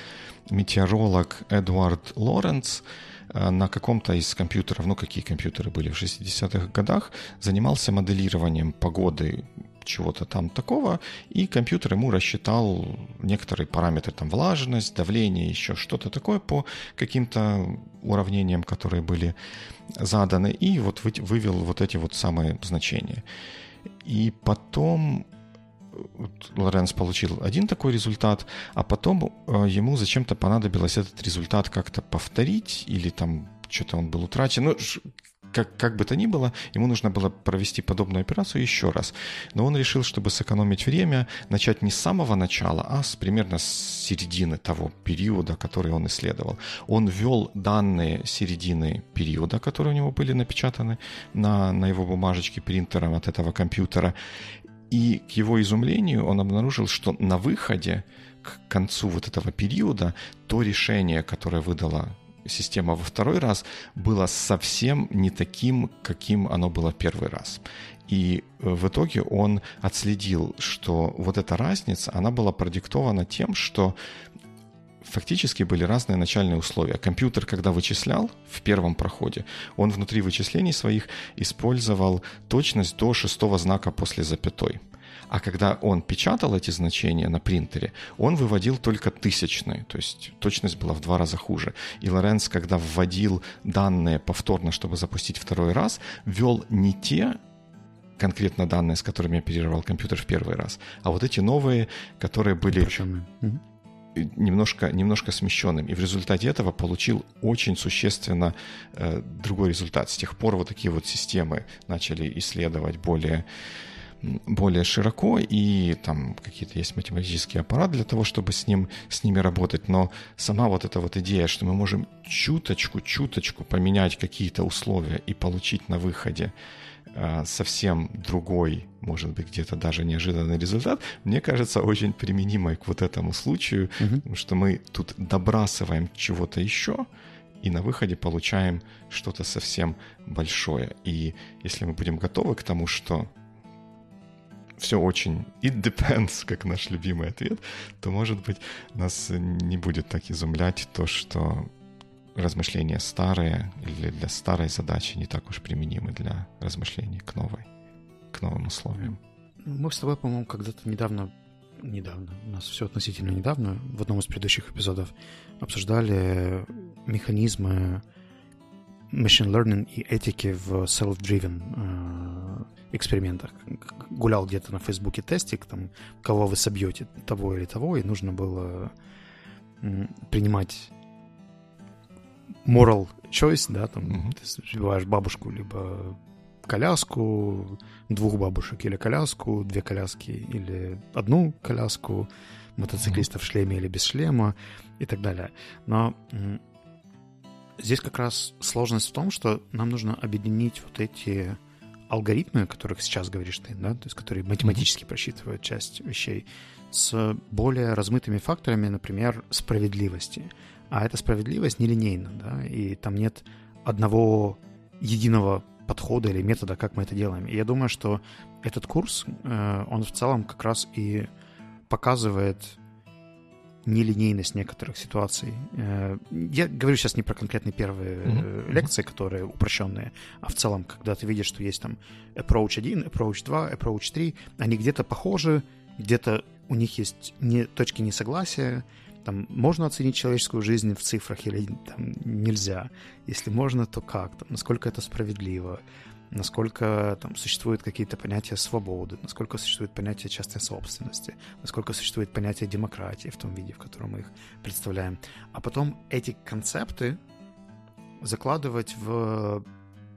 метеоролог Эдуард Лоренц э, на каком-то из компьютеров, ну какие компьютеры были в 60-х годах, занимался моделированием погоды чего-то там такого, и компьютер ему рассчитал некоторые параметры, там влажность, давление, еще что-то такое по каким-то уравнениям, которые были заданы, и вот вывел вот эти вот самые значения. И потом Лоренс получил один такой результат, а потом э, ему зачем-то понадобилось этот результат как-то повторить, или там что-то он был утрачен. Ну, как, как бы то ни было, ему нужно было провести подобную операцию еще раз. Но он решил, чтобы сэкономить время, начать не с самого начала, а с, примерно с середины того периода, который он исследовал. Он ввел данные середины периода, которые у него были напечатаны на, на его бумажечке принтером от этого компьютера. И к его изумлению он обнаружил, что на выходе к концу вот этого периода то решение, которое выдала система во второй раз было совсем не таким, каким оно было первый раз. И э, в итоге он отследил, что вот эта разница, она была продиктована тем, что фактически были разные начальные условия. Компьютер, когда вычислял в первом проходе, он внутри вычислений своих использовал точность до шестого знака после запятой. А когда он печатал эти значения на принтере, он выводил только тысячные, то есть точность была в два раза хуже. И Лоренц, когда вводил данные повторно, чтобы запустить второй раз, ввел не те конкретно данные, с которыми оперировал компьютер в первый раз, а вот эти новые, которые были немножко, немножко смещенным. И в результате этого получил очень существенно э, другой результат. С тех пор вот такие вот системы начали исследовать более более широко, и там какие-то есть математические аппараты для того, чтобы с, ним, с ними работать, но сама вот эта вот идея, что мы можем чуточку, чуточку поменять какие-то условия и получить на выходе э, совсем другой, может быть, где-то даже неожиданный результат, мне кажется, очень применимой к вот этому случаю, угу. что мы тут добрасываем чего-то еще, и на выходе получаем что-то совсем большое. И если мы будем готовы к тому, что все очень it depends, как наш любимый ответ, то, может быть, нас не будет так изумлять то, что размышления старые или для старой задачи не так уж применимы для размышлений к новой, к новым условиям. Мы с тобой, по-моему, когда-то недавно, недавно, у нас все относительно недавно, в одном из предыдущих эпизодов обсуждали механизмы machine learning и этики в self-driven э, экспериментах. Гулял где-то на Фейсбуке тестик, там, кого вы собьете, того или того, и нужно было принимать moral choice, да, там mm-hmm. ты сбиваешь бабушку, либо коляску, двух бабушек или коляску, две коляски или одну коляску, мотоциклиста mm-hmm. в шлеме или без шлема и так далее. Но здесь как раз сложность в том, что нам нужно объединить вот эти алгоритмы, о которых сейчас говоришь ты, да, то есть которые математически просчитывают часть вещей, с более размытыми факторами, например, справедливости. А эта справедливость нелинейна, да, и там нет одного единого подхода или метода, как мы это делаем. И я думаю, что этот курс, э, он в целом как раз и показывает нелинейность некоторых ситуаций. Э, я говорю сейчас не про конкретные первые mm-hmm. лекции, которые упрощенные, а в целом, когда ты видишь, что есть там approach 1, approach 2, approach 3, они где-то похожи, где-то у них есть не, точки несогласия, там можно оценить человеческую жизнь в цифрах или там нельзя. Если можно, то как? Там, насколько это справедливо? Насколько там существуют какие-то понятия свободы, насколько существует понятие частной собственности, насколько существует понятие демократии в том виде, в котором мы их представляем. А потом эти концепты закладывать в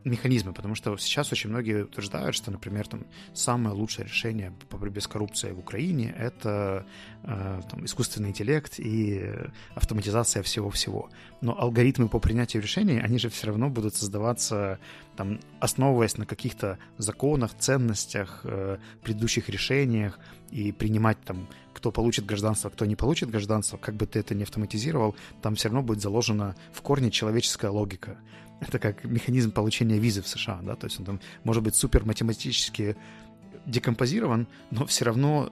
механизмы, потому что сейчас очень многие утверждают, что, например, там самое лучшее решение по борьбе с коррупцией в Украине это э, там, искусственный интеллект и автоматизация всего-всего. Но алгоритмы по принятию решений, они же все равно будут создаваться, там, основываясь на каких-то законах, ценностях, э, предыдущих решениях и принимать там кто получит гражданство, кто не получит гражданство, как бы ты это ни автоматизировал, там все равно будет заложена в корне человеческая логика это как механизм получения визы в США, да, то есть он там может быть супер математически декомпозирован, но все равно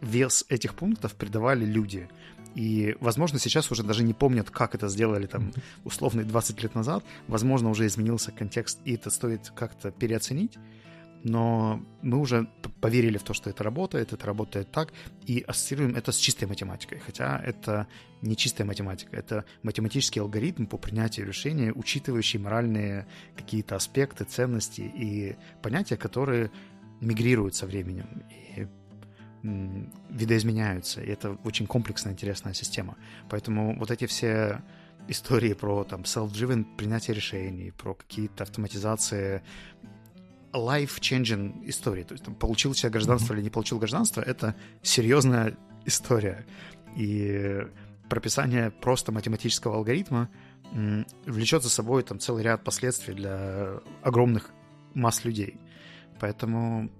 вес этих пунктов придавали люди. И, возможно, сейчас уже даже не помнят, как это сделали там условно 20 лет назад. Возможно, уже изменился контекст, и это стоит как-то переоценить но мы уже поверили в то, что это работает, это работает так, и ассоциируем это с чистой математикой. Хотя это не чистая математика, это математический алгоритм по принятию решения, учитывающий моральные какие-то аспекты, ценности и понятия, которые мигрируют со временем и видоизменяются. И это очень комплексная, интересная система. Поэтому вот эти все истории про там self-driven принятие решений, про какие-то автоматизации life-changing истории. То есть там, получил себе гражданство mm-hmm. или не получил гражданство, это серьезная история. И прописание просто математического алгоритма влечет за собой там целый ряд последствий для огромных масс людей. Поэтому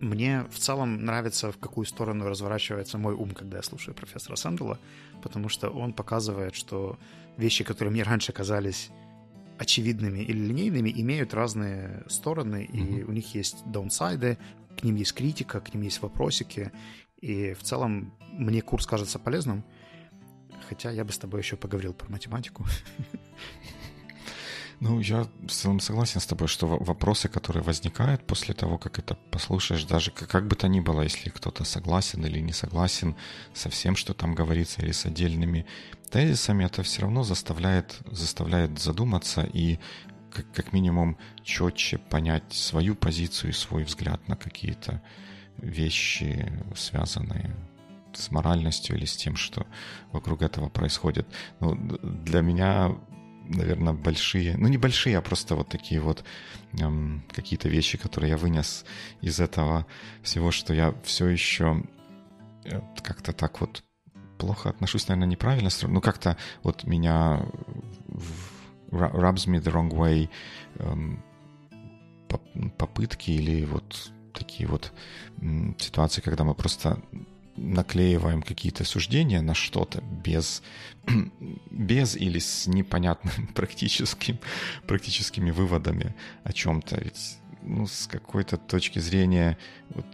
мне в целом нравится, в какую сторону разворачивается мой ум, когда я слушаю профессора Сэндела, потому что он показывает, что вещи, которые мне раньше казались очевидными или линейными, имеют разные стороны, mm-hmm. и у них есть даунсайды, к ним есть критика, к ним есть вопросики, и в целом мне курс кажется полезным, хотя я бы с тобой еще поговорил про математику. Ну, я в целом согласен с тобой, что вопросы, которые возникают после того, как это послушаешь, даже как бы то ни было, если кто-то согласен или не согласен со всем, что там говорится, или с отдельными тезисами, это все равно заставляет, заставляет задуматься и как, как минимум четче понять свою позицию и свой взгляд на какие-то вещи, связанные с моральностью или с тем, что вокруг этого происходит. Ну, для меня наверное, большие, ну, небольшие, а просто вот такие вот эм, какие-то вещи, которые я вынес из этого всего, что я все еще э, как-то так вот плохо отношусь, наверное, неправильно, ну, как-то вот меня rubs me the wrong way эм, попытки или вот такие вот ситуации, когда мы просто наклеиваем какие-то суждения на что-то без, без или с непонятным практическим, практическими выводами о чем-то. Ведь ну, с какой-то точки зрения вот,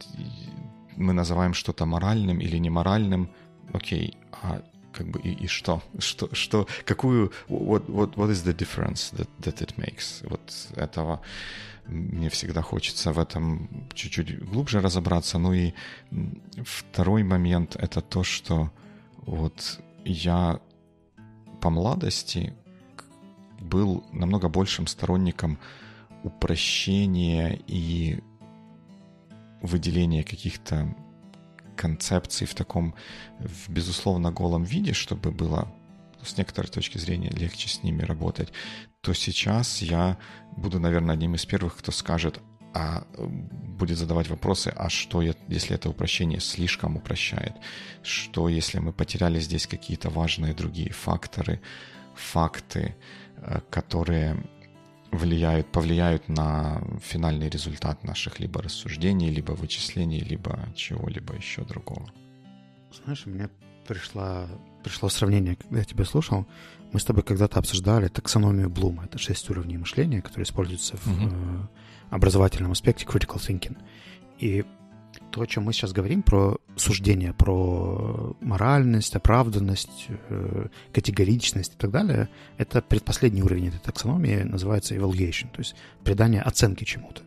мы называем что-то моральным или неморальным, окей, а как бы и, и что? Что, что, какую, what, what, what is the difference that, that it makes? Вот этого мне всегда хочется в этом чуть-чуть глубже разобраться. Ну и второй момент — это то, что вот я по молодости был намного большим сторонником упрощения и выделения каких-то концепций в таком, в безусловно, голом виде, чтобы было с некоторой точки зрения легче с ними работать, то сейчас я буду, наверное, одним из первых, кто скажет, а будет задавать вопросы, а что, если это упрощение слишком упрощает? Что, если мы потеряли здесь какие-то важные другие факторы, факты, э, которые влияют, повлияют на финальный результат наших либо рассуждений, либо вычислений, либо чего-либо еще другого. Знаешь, меня пришла, пришло сравнение, когда я тебя слушал. Мы с тобой когда-то обсуждали таксономию Блума. Это шесть уровней мышления, которые используются в э, образовательном аспекте critical thinking. И то, о чем мы сейчас говорим, про суждение, про моральность, оправданность, э, категоричность и так далее, это предпоследний уровень этой таксономии, называется evaluation, то есть придание оценки чему-то.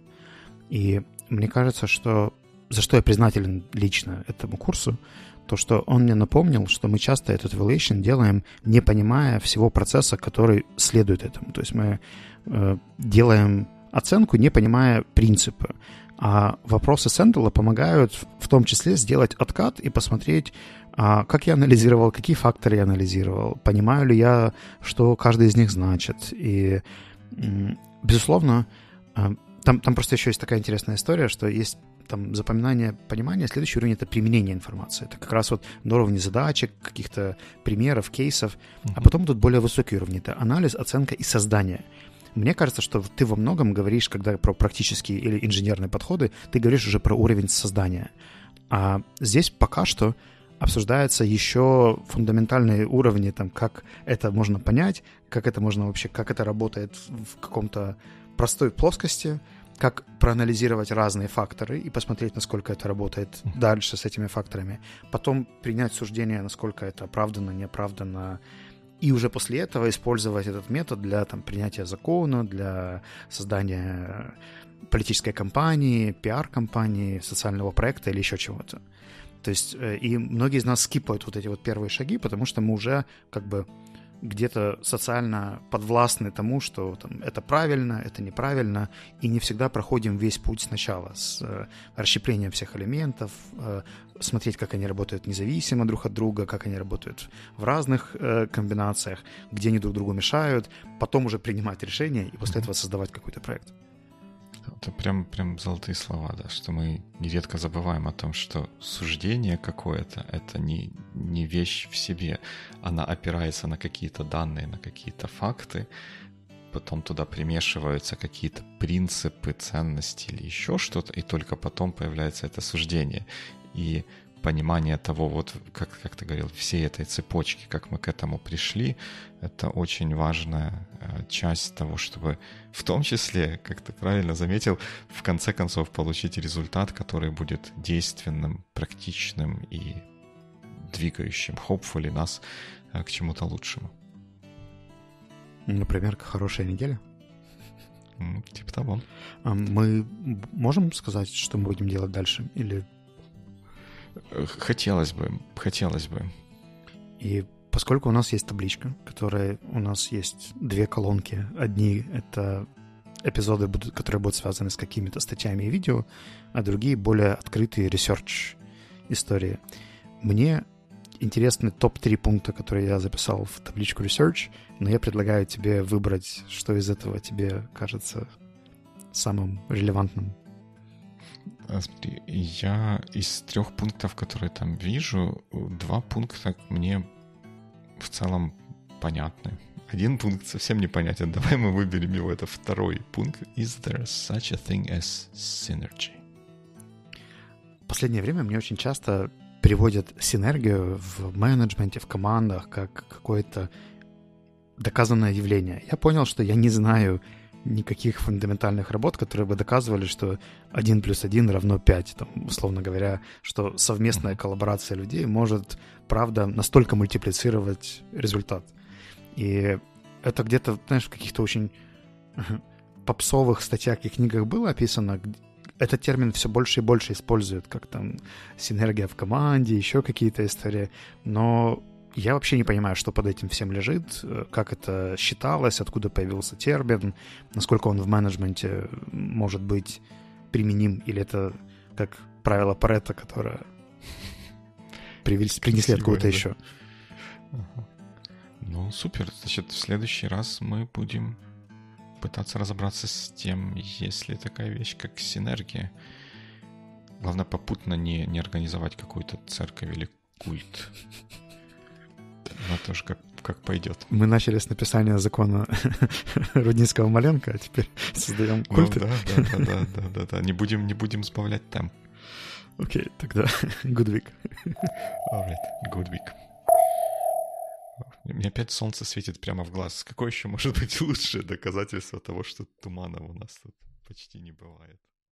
И мне кажется, что за что я признателен лично этому курсу, то, что он мне напомнил, что мы часто этот evaluation делаем, не понимая всего процесса, который следует этому. То есть мы э, делаем оценку, не понимая принципа. А вопросы Сэндала помогают в том числе сделать откат и посмотреть, а, как я анализировал, какие факторы я анализировал, понимаю ли я, что каждый из них значит. И, безусловно, а, там, там просто еще есть такая интересная история, что есть там запоминание, понимание, следующий уровень — это применение информации. Это как раз вот на уровне задачек, каких-то примеров, кейсов. Uh-huh. А потом тут более высокий уровень — это анализ, оценка и создание. Мне кажется, что ты во многом говоришь, когда про практические или инженерные подходы, ты говоришь уже про уровень создания. А здесь пока что обсуждаются еще фундаментальные уровни, там, как это можно понять, как это можно вообще, как это работает в каком-то простой плоскости, как проанализировать разные факторы и посмотреть, насколько это работает дальше с этими факторами. Потом принять суждение, насколько это оправданно, неоправданно, и уже после этого использовать этот метод для там, принятия закона, для создания политической кампании, пиар-кампании, социального проекта или еще чего-то. То есть, э, и многие из нас скипают вот эти вот первые шаги, потому что мы уже как бы где-то социально подвластны тому, что там, это правильно, это неправильно, и не всегда проходим весь путь сначала с э, расщеплением всех элементов, э, смотреть, как они работают независимо друг от друга, как они работают в разных э, комбинациях, где они друг другу мешают, потом уже принимать решения и после этого создавать какой-то проект. Это прям, прям золотые слова, да, что мы нередко забываем о том, что суждение какое-то — это не, не вещь в себе. Она опирается на какие-то данные, на какие-то факты, потом туда примешиваются какие-то принципы, ценности или еще что-то, и только потом появляется это суждение. И понимание того, вот как, как ты говорил, всей этой цепочки, как мы к этому пришли, это очень важная э, часть того, чтобы в том числе, как ты правильно заметил, в конце концов получить результат, который будет действенным, практичным и двигающим, hopefully, нас э, к чему-то лучшему. Например, хорошая неделя? Типа того. Мы можем сказать, что мы будем делать дальше? Или Хотелось бы, хотелось бы. И поскольку у нас есть табличка, которая у нас есть две колонки. Одни — это эпизоды, которые будут связаны с какими-то статьями и видео, а другие — более открытые research истории. Мне интересны топ-3 пункта, которые я записал в табличку research, но я предлагаю тебе выбрать, что из этого тебе кажется самым релевантным. А, смотри, я из трех пунктов, которые там вижу, два пункта мне в целом понятны. Один пункт совсем непонятен. Давай мы выберем его. Это второй пункт. Is there such a thing as synergy? В последнее время мне очень часто приводят синергию в менеджменте, в командах, как какое-то доказанное явление. Я понял, что я не знаю никаких фундаментальных работ, которые бы доказывали, что 1 плюс 1 равно 5, там, условно говоря, что совместная коллаборация людей может, правда, настолько мультиплицировать результат. И это где-то, знаешь, в каких-то очень попсовых статьях и книгах было описано, этот термин все больше и больше используют, как там синергия в команде, еще какие-то истории, но я вообще не понимаю, что под этим всем лежит, как это считалось, откуда появился термин, насколько он в менеджменте может быть применим, или это как правило Паретта, которое принесли откуда-то еще. Ну, супер. Значит, в следующий раз мы будем пытаться разобраться с тем, есть ли такая вещь, как синергия. Главное, попутно не, не организовать какую-то церковь или культ. Но тоже как, как пойдет. Мы начали с написания закона Рудницкого Маленко, а теперь создаем ну культ. Ну, да, да, да, да, да, да, да. Не будем, не будем сбавлять темп. Окей, okay, тогда good week. Alright, good week. Мне опять солнце светит прямо в глаз. Какое еще может быть лучшее доказательство того, что туманов у нас тут почти не бывает?